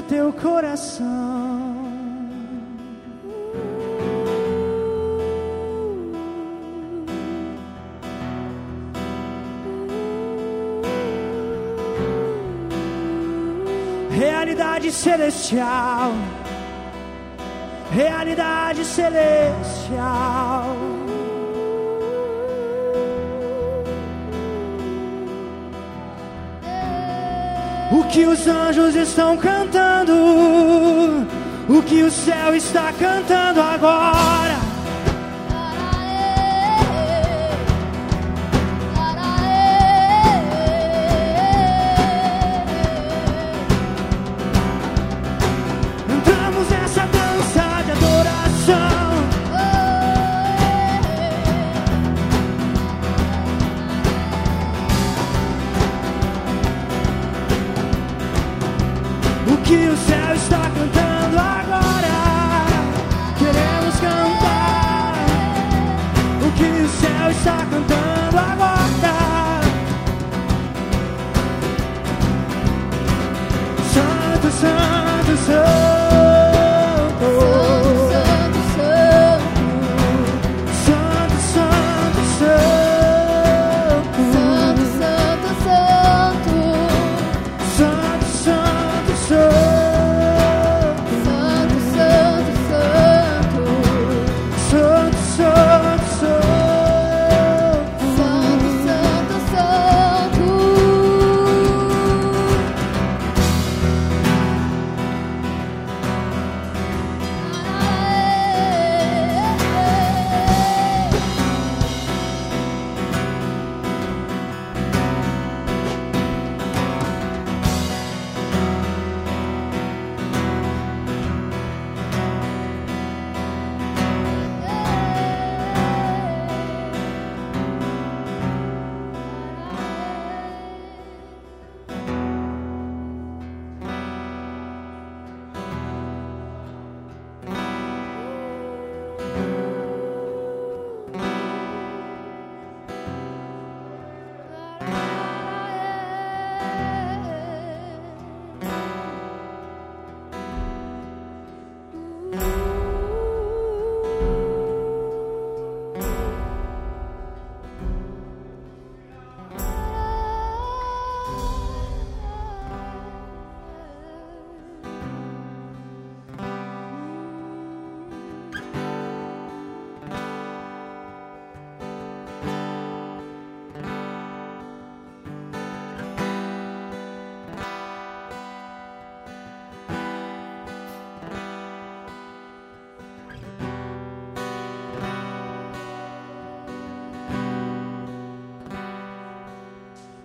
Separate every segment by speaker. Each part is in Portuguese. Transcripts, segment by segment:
Speaker 1: o teu coração. Realidade celestial. Realidade celestial. O que os anjos estão cantando, o que o céu está cantando agora.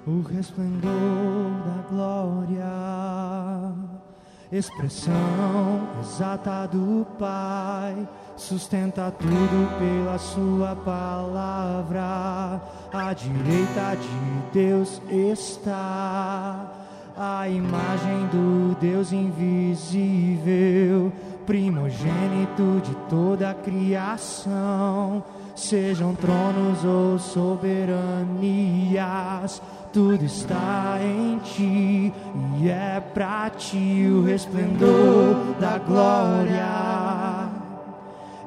Speaker 1: O resplendor da glória, expressão exata do Pai, sustenta tudo pela Sua palavra. À direita de Deus está a imagem do Deus invisível, primogênito de toda a criação. Sejam tronos ou soberanias, tudo está em ti e é pra ti o resplendor da glória.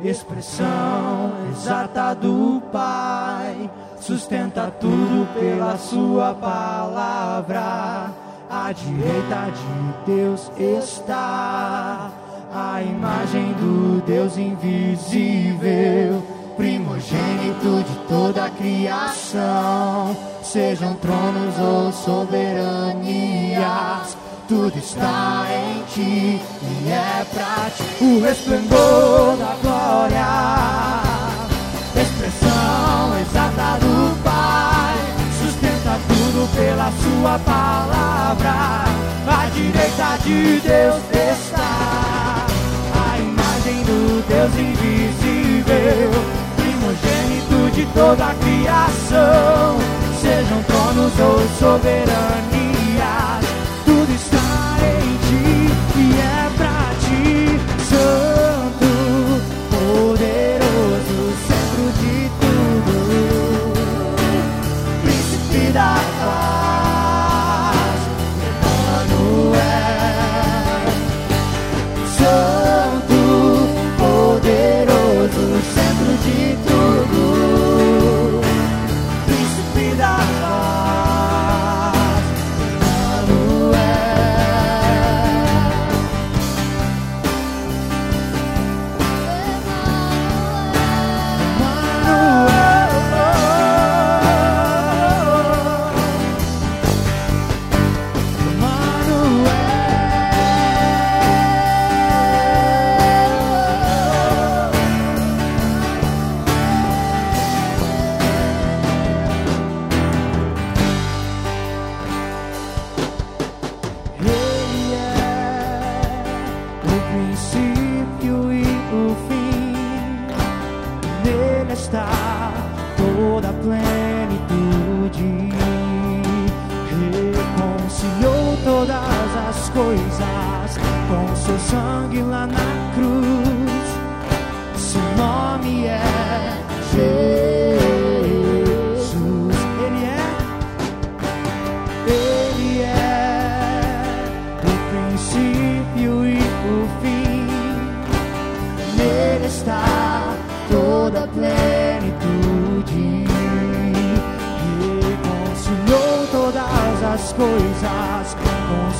Speaker 1: Expressão exata do Pai, sustenta tudo pela Sua palavra. À direita de Deus está a imagem do Deus invisível, primogênito de toda a criação sejam tronos ou soberanias, tudo está em ti e é pra ti. O resplendor da glória, expressão exata do Pai, sustenta tudo pela Sua palavra, à direita de Deus está a imagem do Deus invisível, primogênito de toda a criação sejam tronos ou soberanos.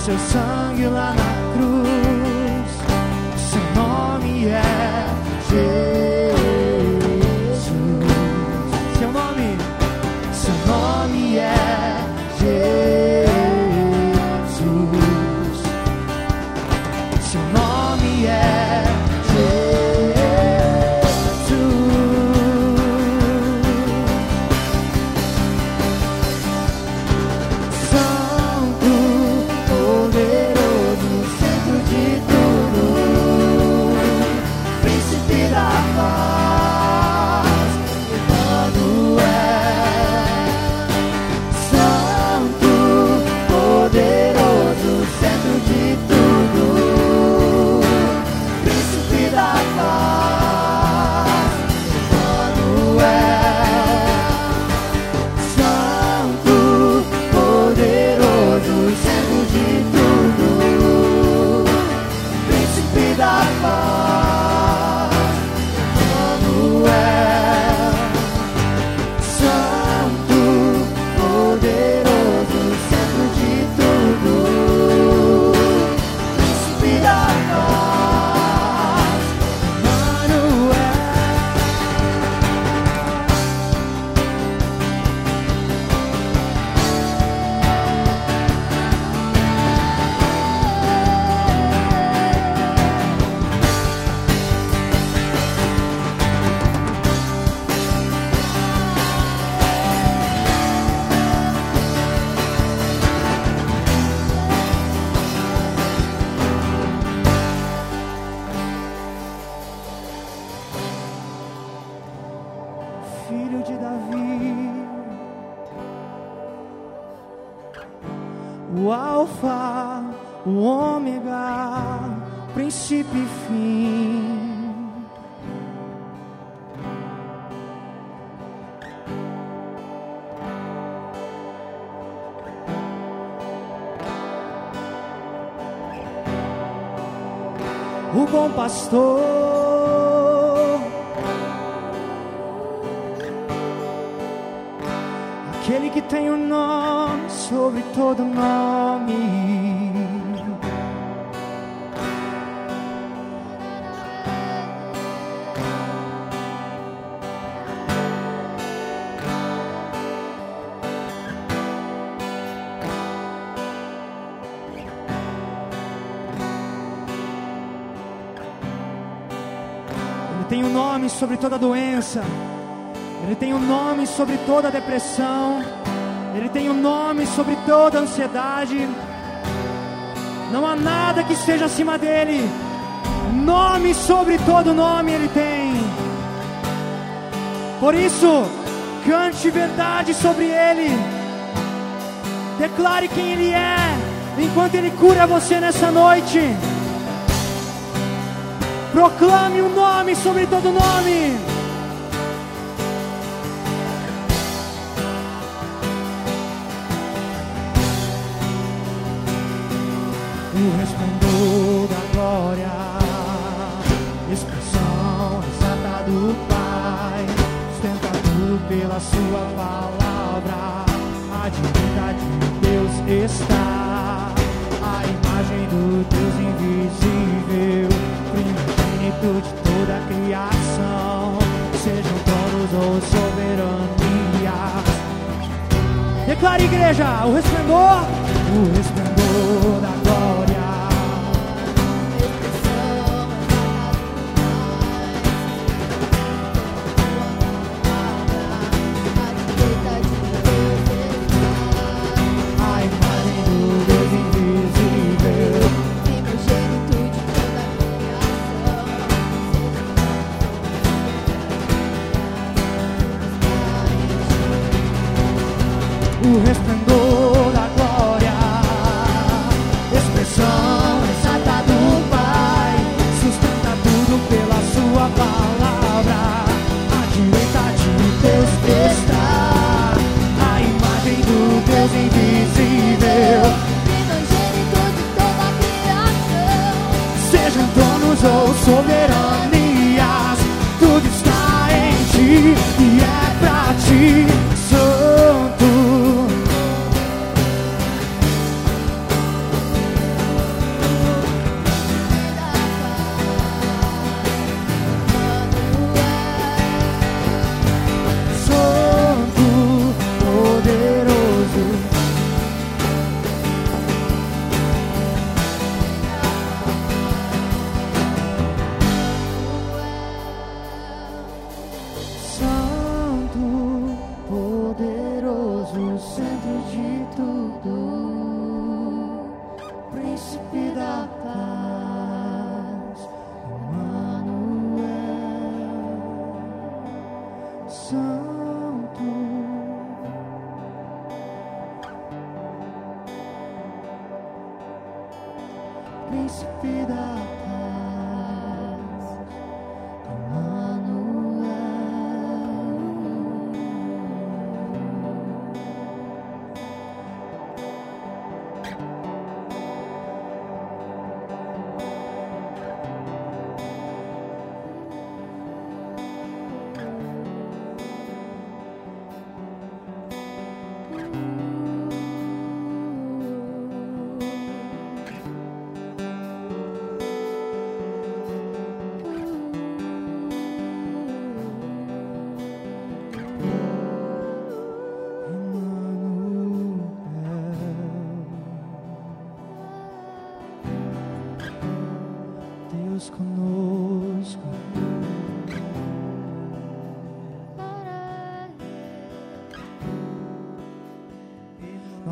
Speaker 1: just hung you like pastor. Aquele que tem o um nome sobre todo nome. tem o um nome sobre toda doença, Ele tem o um nome sobre toda depressão, Ele tem o um nome sobre toda ansiedade. Não há nada que esteja acima dele. Nome sobre todo nome Ele tem. Por isso, cante verdade sobre Ele. Declare quem Ele é, enquanto Ele cura você nessa noite. Proclame o um nome sobre todo nome. O resplendor da glória, expressão exata do Pai, sustentado pela Sua palavra, a direita de Deus está, a imagem do Deus invisível, primogênito de toda a criação, sejam tronos ou soberanias. Declare, igreja, o resplendor, o resplendor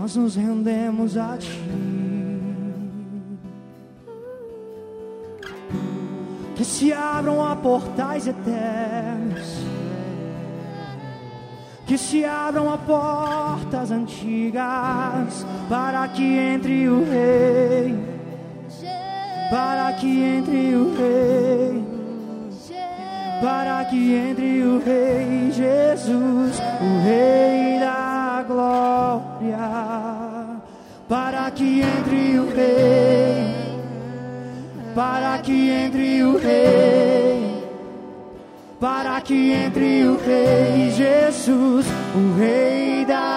Speaker 1: Nós nos rendemos a Ti. Que se abram a portais eternos. Que se abram a portas antigas para que entre o Rei, para que entre o Rei, para que entre o Rei Jesus, o Rei da glória, para que entre o Rei, para que entre o Rei. Para que entre o Rei Jesus, o Rei da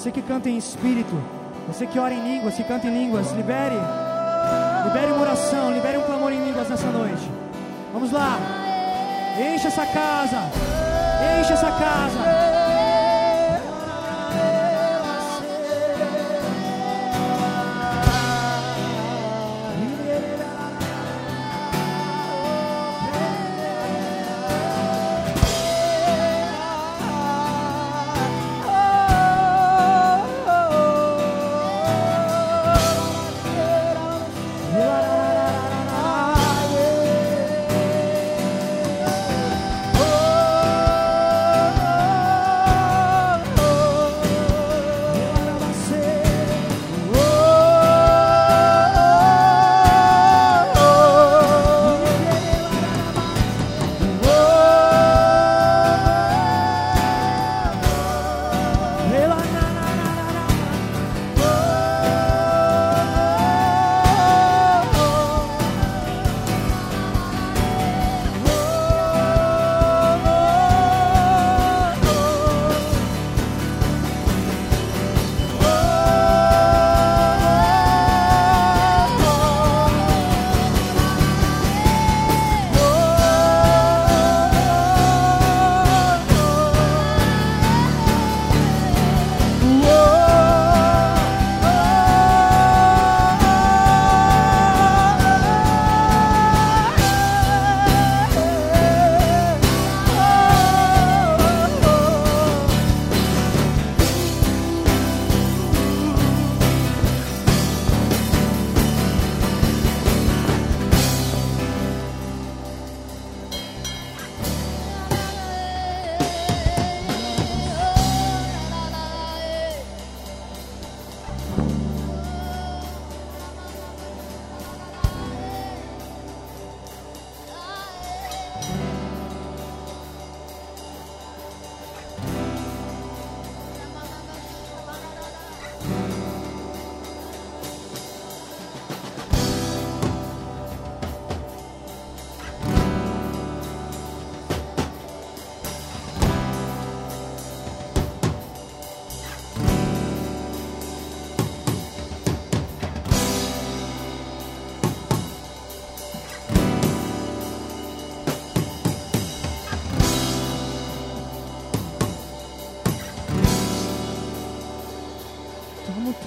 Speaker 1: Você que canta em espírito, você que ora em línguas, que canta em línguas, libere. Libere uma oração, libere um clamor em línguas nessa noite. Vamos lá. Enche essa casa. Enche essa casa.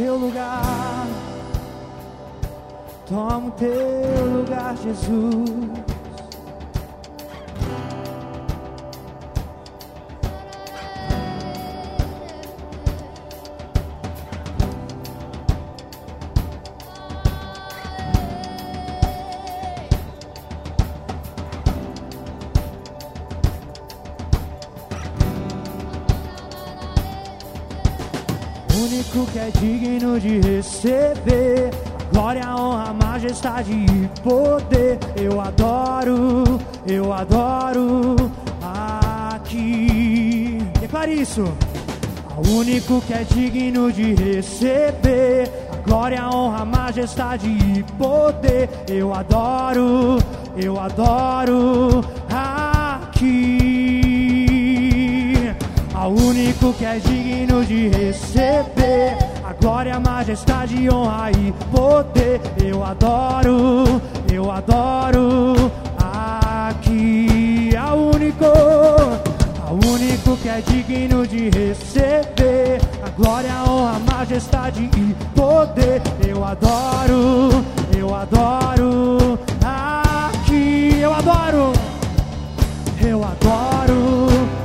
Speaker 1: Teu lugar. Toma o teu lugar, Jesus. Majestade e poder. Eu adoro, eu adoro aqui. Declare isso. O único que é digno de receber a glória, a honra, a majestade e poder. Eu adoro, eu adoro aqui ao único que é digno de receber glória, a majestade, honra e poder. Eu adoro, eu adoro aqui ao único, ao único que é digno de receber a glória, a honra, a majestade e poder. Eu adoro, eu adoro aqui. Eu adoro, eu adoro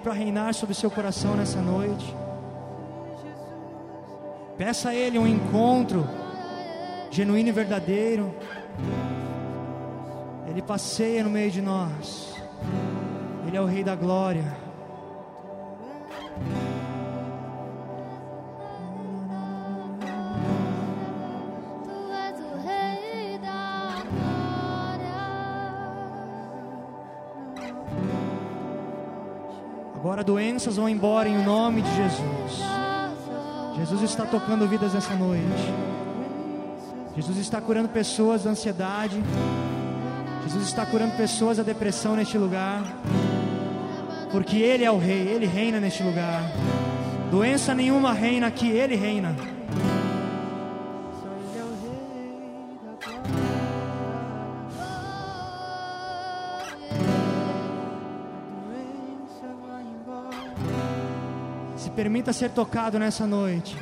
Speaker 2: para reinar sobre seu coração nessa noite. Peça a Ele um encontro genuíno e verdadeiro. Ele passeia no meio de nós. Ele é o Rei da Glória. Agora doenças vão embora em nome de Jesus. Jesus está tocando vidas nessa noite. Jesus está curando pessoas da ansiedade. Jesus está curando pessoas da depressão neste lugar. Porque Ele é o Rei, Ele reina neste lugar. Doença nenhuma reina aqui, Ele reina. Permita ser tocado nessa noite.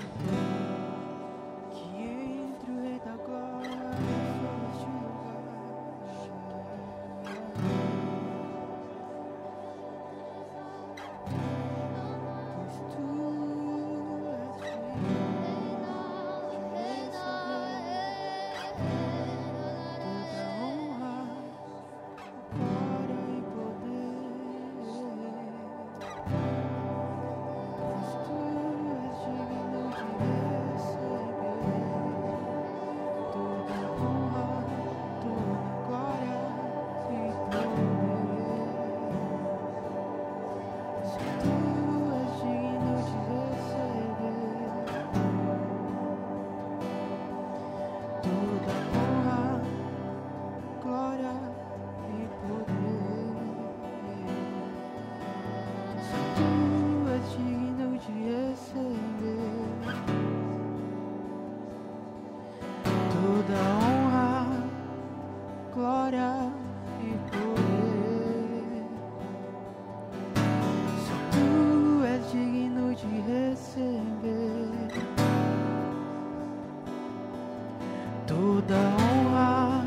Speaker 3: Toda honra,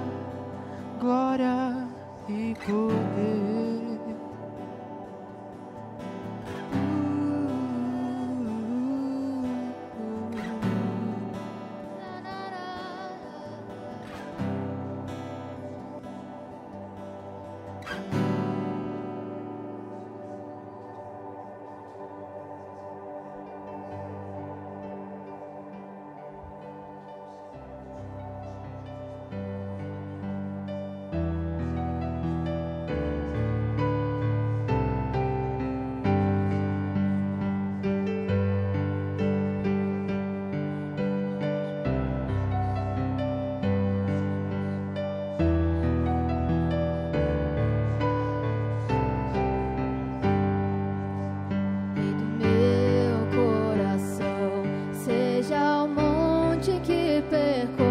Speaker 3: glória e poder.
Speaker 4: noche que
Speaker 1: pecó.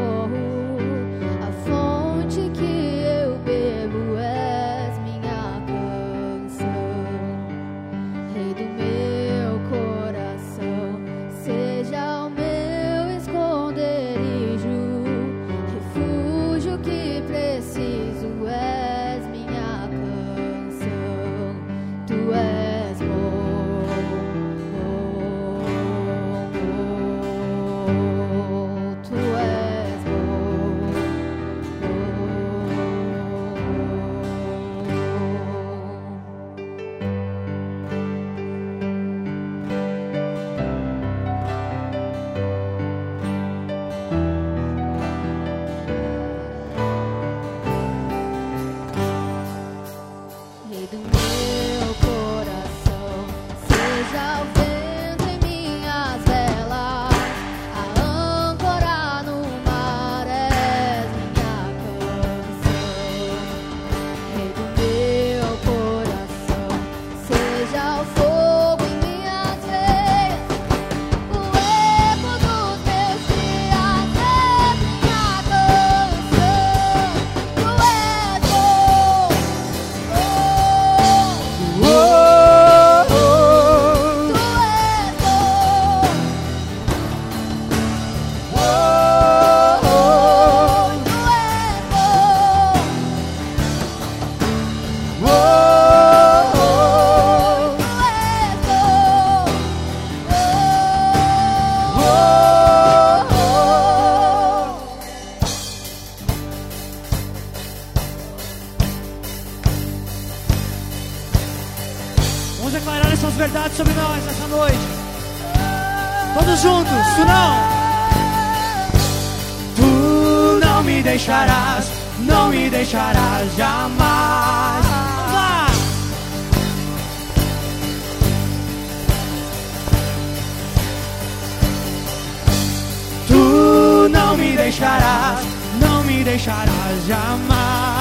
Speaker 1: Nós essa noite. Todos juntos, tu não. Tu não me deixarás, não me deixarás jamais. Tu não me deixarás, não me deixarás jamais.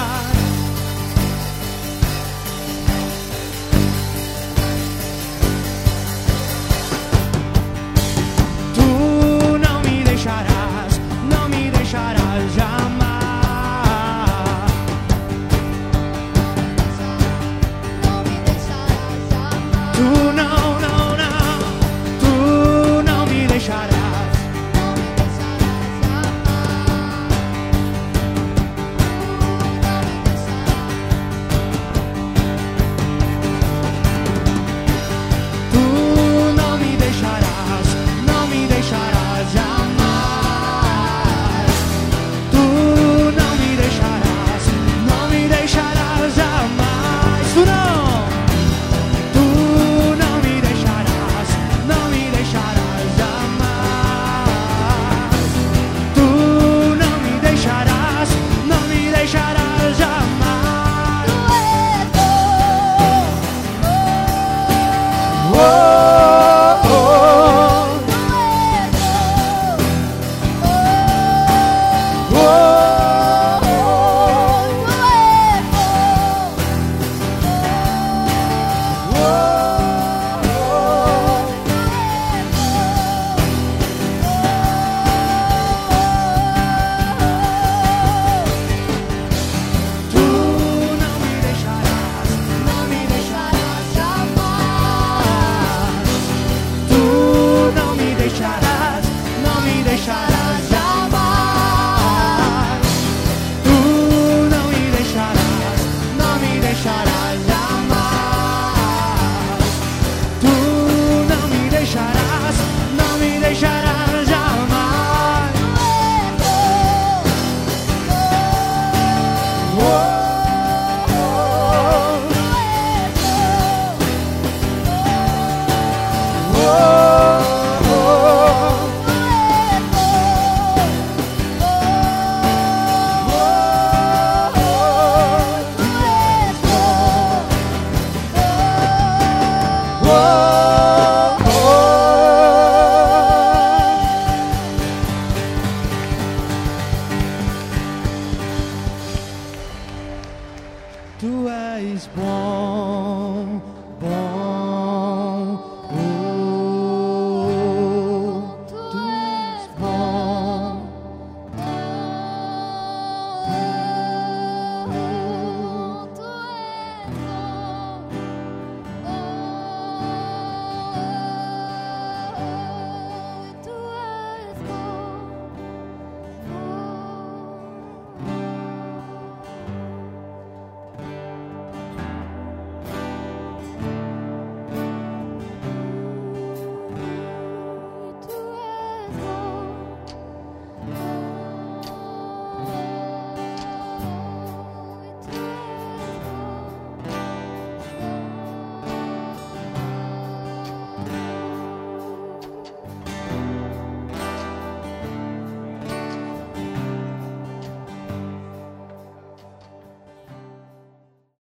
Speaker 1: 梦